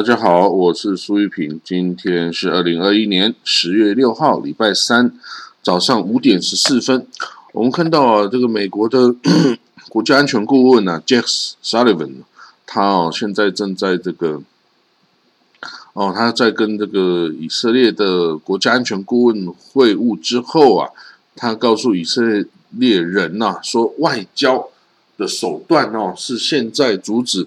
大家好，我是苏玉平。今天是二零二一年十月六号，礼拜三早上五点十四分。我们看到啊，这个美国的 国家安全顾问啊，Jack Sullivan，他哦现在正在这个哦他在跟这个以色列的国家安全顾问会晤之后啊，他告诉以色列人呐，说外交的手段哦是现在阻止。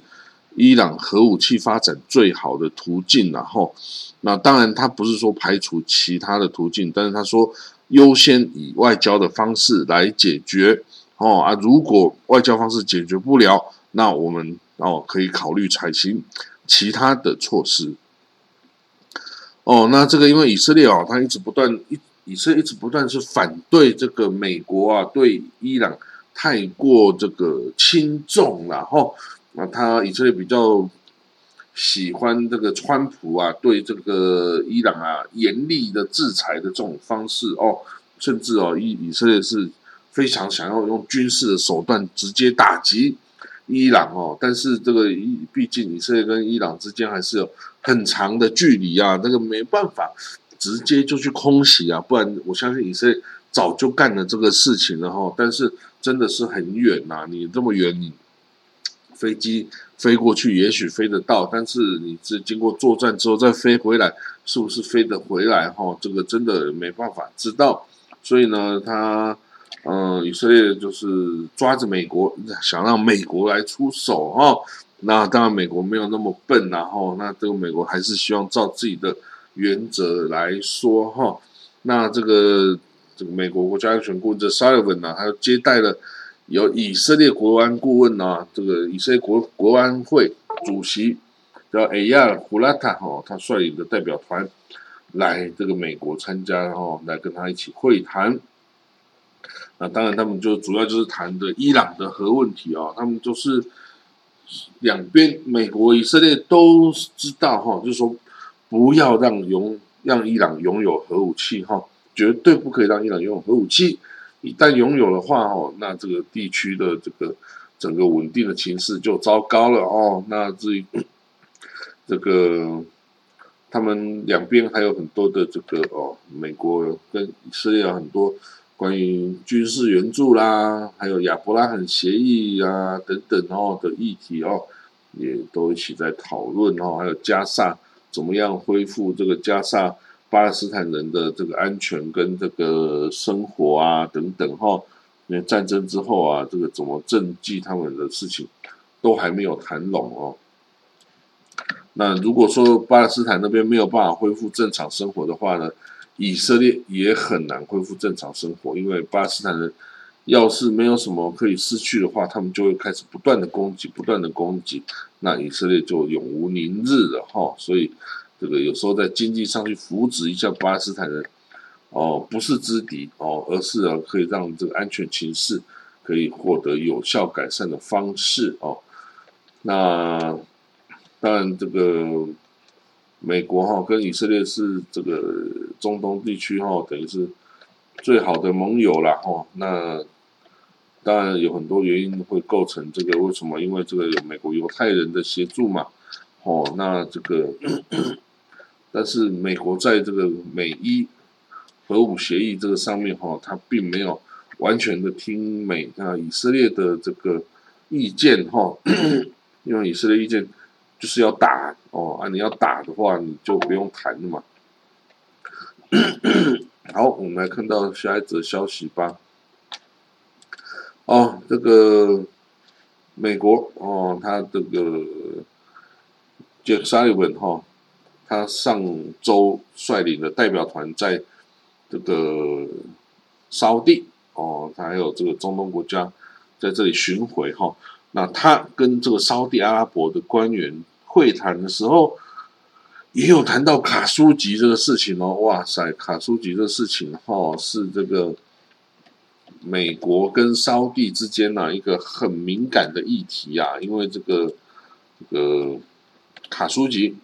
伊朗核武器发展最好的途径，然后，那当然他不是说排除其他的途径，但是他说优先以外交的方式来解决哦啊，如果外交方式解决不了，那我们哦可以考虑采行其他的措施。哦，那这个因为以色列哦，他一直不断以以色列一直不断是反对这个美国啊对伊朗太过这个轻重然后。那他以色列比较喜欢这个川普啊，对这个伊朗啊严厉的制裁的这种方式哦，甚至哦以以色列是非常想要用军事的手段直接打击伊朗哦，但是这个伊毕竟以色列跟伊朗之间还是有很长的距离啊，那个没办法直接就去空袭啊，不然我相信以色列早就干了这个事情了哈，但是真的是很远呐，你这么远你。飞机飞过去也许飞得到，但是你这经过作战之后再飞回来，是不是飞得回来？哈，这个真的没办法知道。所以呢，他嗯，以色列就是抓着美国，想让美国来出手哈。那当然，美国没有那么笨，然后那这个美国还是希望照自己的原则来说哈。那这个这个美国国家安全顾问 Sullivan 呢，他接待了。由以色列国安顾问啊，这个以色列国国安会主席叫埃亚胡拉塔哈，他率领的代表团来这个美国参加哈，来跟他一起会谈。那当然，他们就主要就是谈的伊朗的核问题啊，他们就是两边美国、以色列都知道哈，就是说不要让拥让伊朗拥有核武器哈，绝对不可以让伊朗拥有核武器。一旦拥有的话，哦，那这个地区的这个整个稳定的情势就糟糕了哦。那至于 这个他们两边还有很多的这个哦，美国跟以色列很多关于军事援助啦，还有亚伯拉罕协议啊等等哦的议题哦，也都一起在讨论哦。还有加沙怎么样恢复这个加沙。巴勒斯坦人的这个安全跟这个生活啊等等哈，因为战争之后啊，这个怎么赈济他们的事情都还没有谈拢哦。那如果说巴勒斯坦那边没有办法恢复正常生活的话呢，以色列也很难恢复正常生活，因为巴勒斯坦人要是没有什么可以失去的话，他们就会开始不断的攻击，不断的攻击，那以色列就永无宁日了哈。所以。这个有时候在经济上去扶植一下巴勒斯坦人，哦，不是之敌哦，而是啊可以让这个安全情势可以获得有效改善的方式哦。那当然，这个美国哈跟以色列是这个中东地区哈，等于是最好的盟友了哈。那当然有很多原因会构成这个，为什么？因为这个有美国犹太人的协助嘛。哦，那这个。但是美国在这个美伊核武协议这个上面哈，它并没有完全的听美啊以色列的这个意见哈，因为以色列意见就是要打哦啊，你要打的话你就不用谈了嘛。好，我们来看到下一则消息吧。哦，这个美国哦，他这个 Jack Sullivan 哈。他上周率领的代表团在这个沙地哦，他还有这个中东国家在这里巡回哈。那他跟这个沙地阿拉伯的官员会谈的时候，也有谈到卡舒吉这个事情哦。哇塞，卡舒吉这个事情哈是这个美国跟沙地之间呢一个很敏感的议题啊，因为这个这个卡舒吉。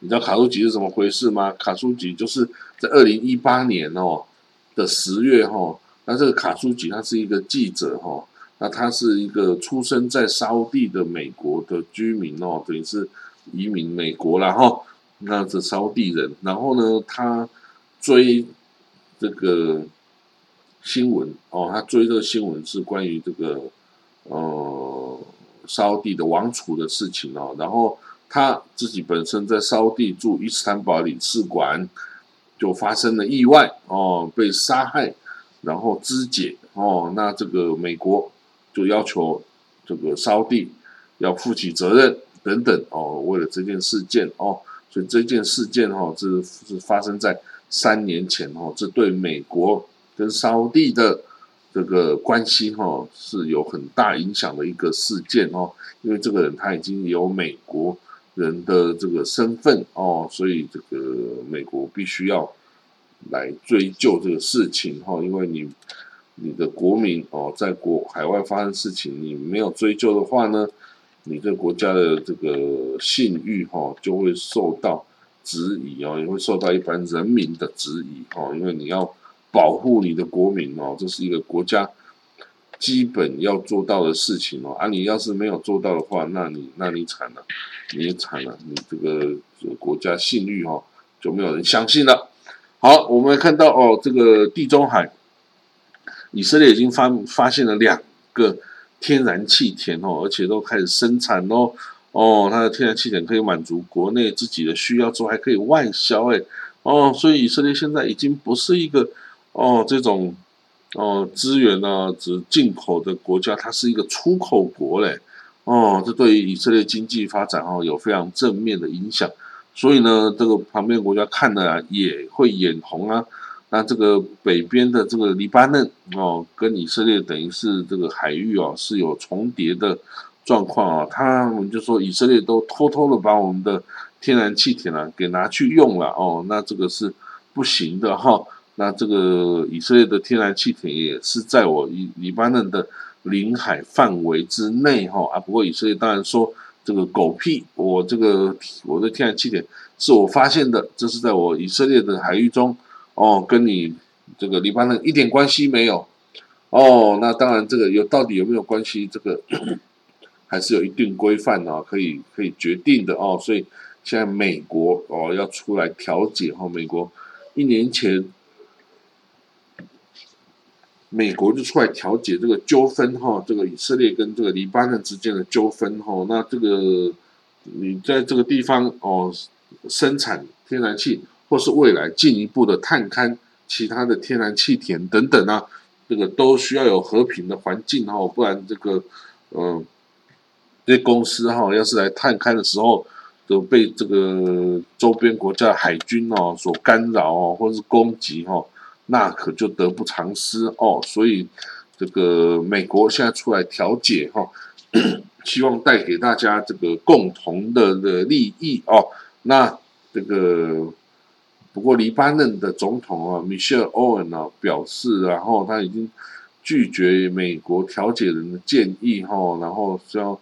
你知道卡舒吉是怎么回事吗？卡舒吉就是在二零一八年哦的十月哈，那这个卡舒吉他是一个记者哈，那他是一个出生在沙地的美国的居民哦，等于是移民美国了哈。那这沙地人，然后呢，他追这个新闻哦，他追这个新闻是关于这个呃沙地的王储的事情哦，然后他自己本身在沙地驻伊斯坦堡领事馆就发生了意外哦，被杀害，然后肢解哦，那这个美国就要求这个沙地要负起责任等等哦，为了这件事件哦。所以这件事件哈，这是发生在三年前哦，这对美国跟沙地的这个关系哈是有很大影响的一个事件哦。因为这个人他已经有美国人的这个身份哦，所以这个美国必须要来追究这个事情哈。因为你你的国民哦，在国海外发生事情，你没有追究的话呢？你这国家的这个信誉哈，就会受到质疑哦，也会受到一般人民的质疑哦，因为你要保护你的国民哦，这是一个国家基本要做到的事情哦。啊，你要是没有做到的话，那你那你惨了，你也惨了，你这个国家信誉哦就没有人相信了。好，我们看到哦，这个地中海，以色列已经发发现了两个。天然气田哦，而且都开始生产哦，哦，它的天然气田可以满足国内自己的需要之后，还可以外销哎，哦，所以以色列现在已经不是一个哦这种哦资源呢只进口的国家，它是一个出口国嘞，哦，这对于以色列经济发展哦有非常正面的影响，所以呢，这个旁边国家看了也会眼红啊。那这个北边的这个黎巴嫩哦，跟以色列等于是这个海域哦是有重叠的状况啊。他们就说以色列都偷偷的把我们的天然气田啊给拿去用了哦，那这个是不行的哈。那这个以色列的天然气田也是在我以黎巴嫩的领海范围之内哈啊。不过以色列当然说这个狗屁，我这个我的天然气田是我发现的，这是在我以色列的海域中。哦，跟你这个黎巴嫩一点关系没有。哦，那当然，这个有到底有没有关系？这个 还是有一定规范哦，可以可以决定的哦。所以现在美国哦要出来调解哈，美国一年前美国就出来调解这个纠纷哈，这个以色列跟这个黎巴嫩之间的纠纷哈。那这个你在这个地方哦生产天然气。或是未来进一步的探勘其他的天然气田等等啊，这个都需要有和平的环境哈，不然这个嗯，这公司哈，要是来探勘的时候都被这个周边国家海军哦所干扰哦，或是攻击哈，那可就得不偿失哦。所以这个美国现在出来调解哈，希望带给大家这个共同的的利益哦。那这个。不过，黎巴嫩的总统啊，Michelle Owen 啊表示，然后他已经拒绝美国调解人的建议哈，然后要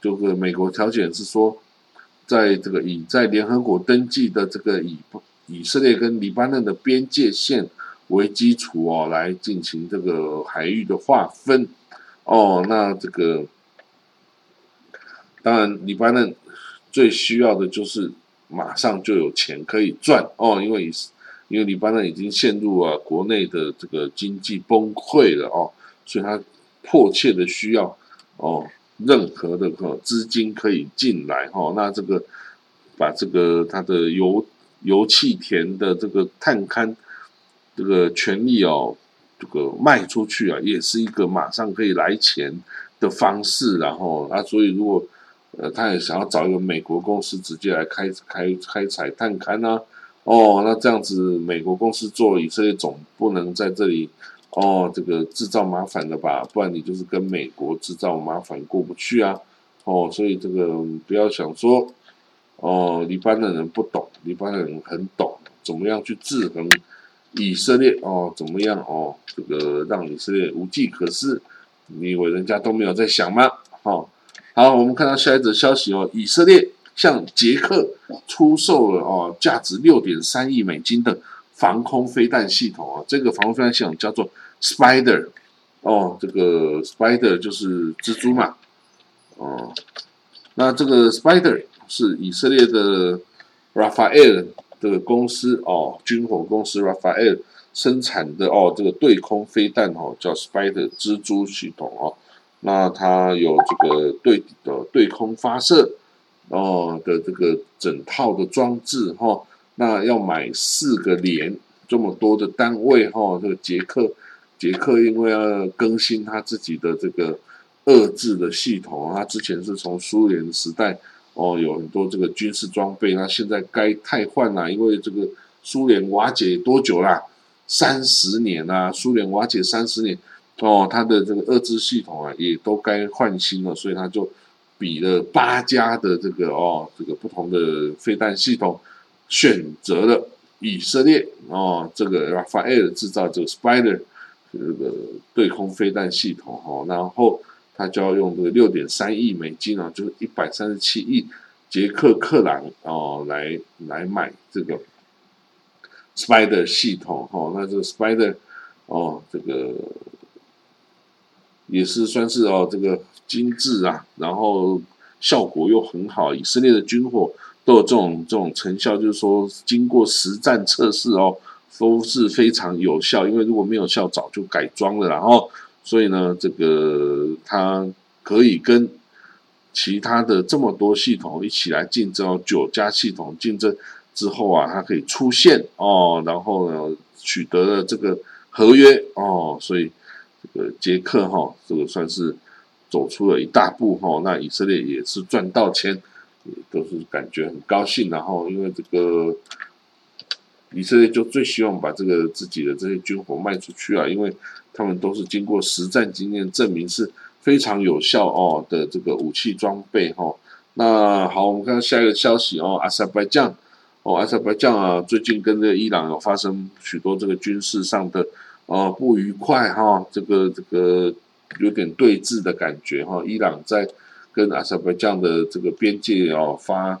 这个美国调解人是说，在这个以在联合国登记的这个以以色列跟黎巴嫩的边界线为基础哦，来进行这个海域的划分哦，那这个当然，黎巴嫩最需要的就是。马上就有钱可以赚哦，因为因为黎巴嫩已经陷入了国内的这个经济崩溃了哦，所以他迫切的需要哦任何的个资金可以进来哈，那这个把这个他的油油气田的这个探勘这个权利哦，这个卖出去啊，也是一个马上可以来钱的方式，然后啊，所以如果。呃，他也想要找一个美国公司直接来开开开采探勘呐，哦，那这样子美国公司做以色列总不能在这里哦，这个制造麻烦了吧？不然你就是跟美国制造麻烦过不去啊，哦，所以这个不要想说哦，黎巴嫩人不懂，黎巴嫩人很懂，怎么样去制衡以色列哦？怎么样哦？这个让以色列无计可施？你以为人家都没有在想吗？哦。好，我们看到下一则消息哦，以色列向捷克出售了哦，价值六点三亿美金的防空飞弹系统啊，这个防空飞弹系统叫做 Spider 哦，这个 Spider 就是蜘蛛嘛，哦，那这个 Spider 是以色列的 Rafael 这个公司哦，军火公司 Rafael 生产的哦，这个对空飞弹哦，叫 Spider 蜘蛛系统哦。那它有这个对的对空发射哦的这个整套的装置哈，那要买四个连这么多的单位哈。这个捷克捷克因为要更新他自己的这个遏制的系统，他之前是从苏联时代哦有很多这个军事装备，那现在该汰换了，因为这个苏联瓦解多久啦？三十年啦，苏联瓦解三十年。哦，它的这个二制系统啊，也都该换新了，所以他就比了八家的这个哦，这个不同的飞弹系统，选择了以色列哦，这个 Rafael 制造这个 Spider 这个对空飞弹系统哦，然后他就要用这个六点三亿美金啊，就是一百三十七亿捷克克朗哦，来来买这个 Spider 系统哈，那这个 Spider 哦，这个。也是算是哦，这个精致啊，然后效果又很好。以色列的军火都有这种这种成效，就是说经过实战测试哦，都是非常有效。因为如果没有效，早就改装了。然后，所以呢，这个它可以跟其他的这么多系统一起来竞争，九家系统竞争之后啊，它可以出现哦，然后呢，取得了这个合约哦，所以。这个捷克哈，这个算是走出了一大步哈。那以色列也是赚到钱，都是感觉很高兴。然后因为这个以色列就最希望把这个自己的这些军火卖出去啊，因为他们都是经过实战经验证明是非常有效哦的这个武器装备哈。那好，我们看下一个消息哦，阿塞拜疆哦，阿塞拜疆啊，最近跟这个伊朗有发生许多这个军事上的。哦，不愉快哈，这个这个有点对峙的感觉哈。伊朗在跟阿塞拜疆的这个边界哦发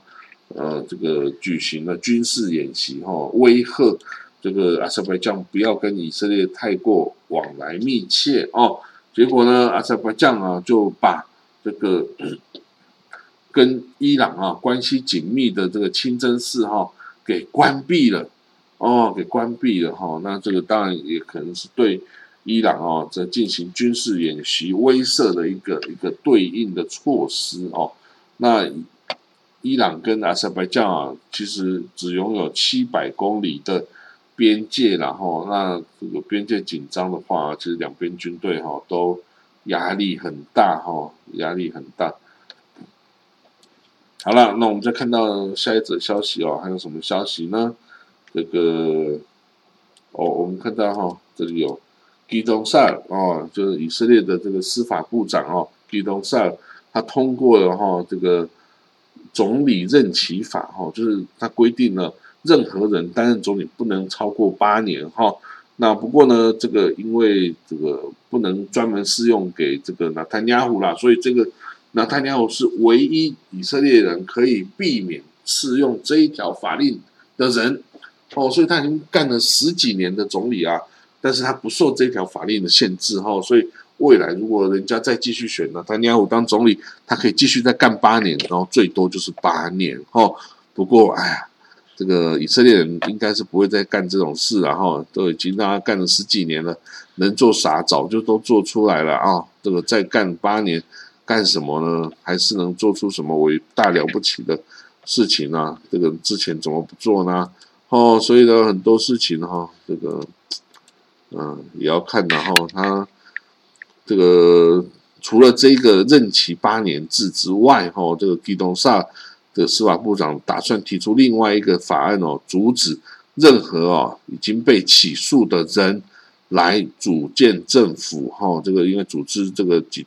呃这个举行了军事演习哈，威吓这个阿塞拜疆不要跟以色列太过往来密切哦。结果呢，阿塞拜疆啊就把这个 跟伊朗啊关系紧密的这个清真寺哈给关闭了。哦，给关闭了哈，那这个当然也可能是对伊朗啊在进行军事演习威慑的一个一个对应的措施哦。那伊朗跟阿塞拜疆啊，其实只拥有七百公里的边界，然后那这个边界紧张的话，其实两边军队哈都压力很大哈，压力很大。好了，那我们再看到下一则消息哦，还有什么消息呢？这个哦，我们看到哈，这里有基东萨尔哦，就是以色列的这个司法部长哦，基东萨尔，他通过了哈这个总理任期法哈，就是他规定了任何人担任总理不能超过八年哈。那不过呢，这个因为这个不能专门适用给这个纳坦亚胡啦，所以这个纳坦亚胡是唯一以色列人可以避免适用这一条法令的人。哦，所以他已经干了十几年的总理啊，但是他不受这条法令的限制哈，所以未来如果人家再继续选呢，他尼亚胡当总理，他可以继续再干八年，然后最多就是八年哈。不过，哎呀，这个以色列人应该是不会再干这种事了哈，都已经让他干了十几年了，能做啥早就都做出来了啊。这个再干八年干什么呢？还是能做出什么伟大了不起的事情呢？这个之前怎么不做呢？哦，所以呢，很多事情哈，这个，嗯，也要看。然后他这个除了这个任期八年制之外，哈，这个基东萨的司法部长打算提出另外一个法案哦，阻止任何哦已经被起诉的人来组建政府。哈，这个因为组织这个执。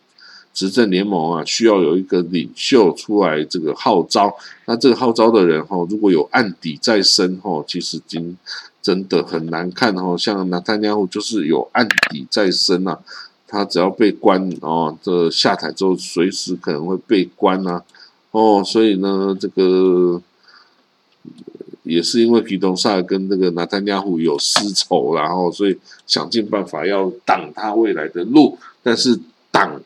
执政联盟啊，需要有一个领袖出来这个号召。那这个号召的人哈，如果有案底在身哈，其实经真的很难看哈。像纳坦亚胡就是有案底在身呐，他只要被关哦，这下台之后随时可能会被关呐。哦，所以呢，这个也是因为皮东萨跟这个纳坦亚胡有私仇，然后所以想尽办法要挡他未来的路，但是挡。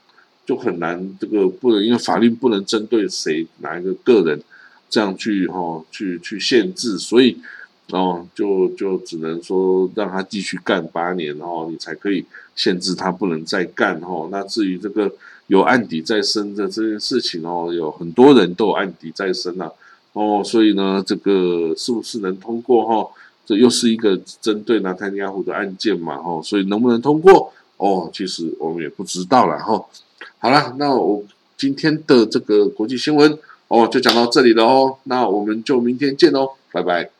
就很难，这个不能因为法律不能针对谁哪一个个人这样去哈去去限制，所以哦就就只能说让他继续干八年，然后你才可以限制他不能再干哈。那至于这个有案底在身的这件事情哦，有很多人都有案底在身啊。哦，所以呢，这个是不是能通过哈？这又是一个针对纳坦尼亚胡的案件嘛，哈，所以能不能通过？哦，其实我们也不知道了，哈。好了，那我今天的这个国际新闻哦，就讲到这里了哦，那我们就明天见喽，拜拜。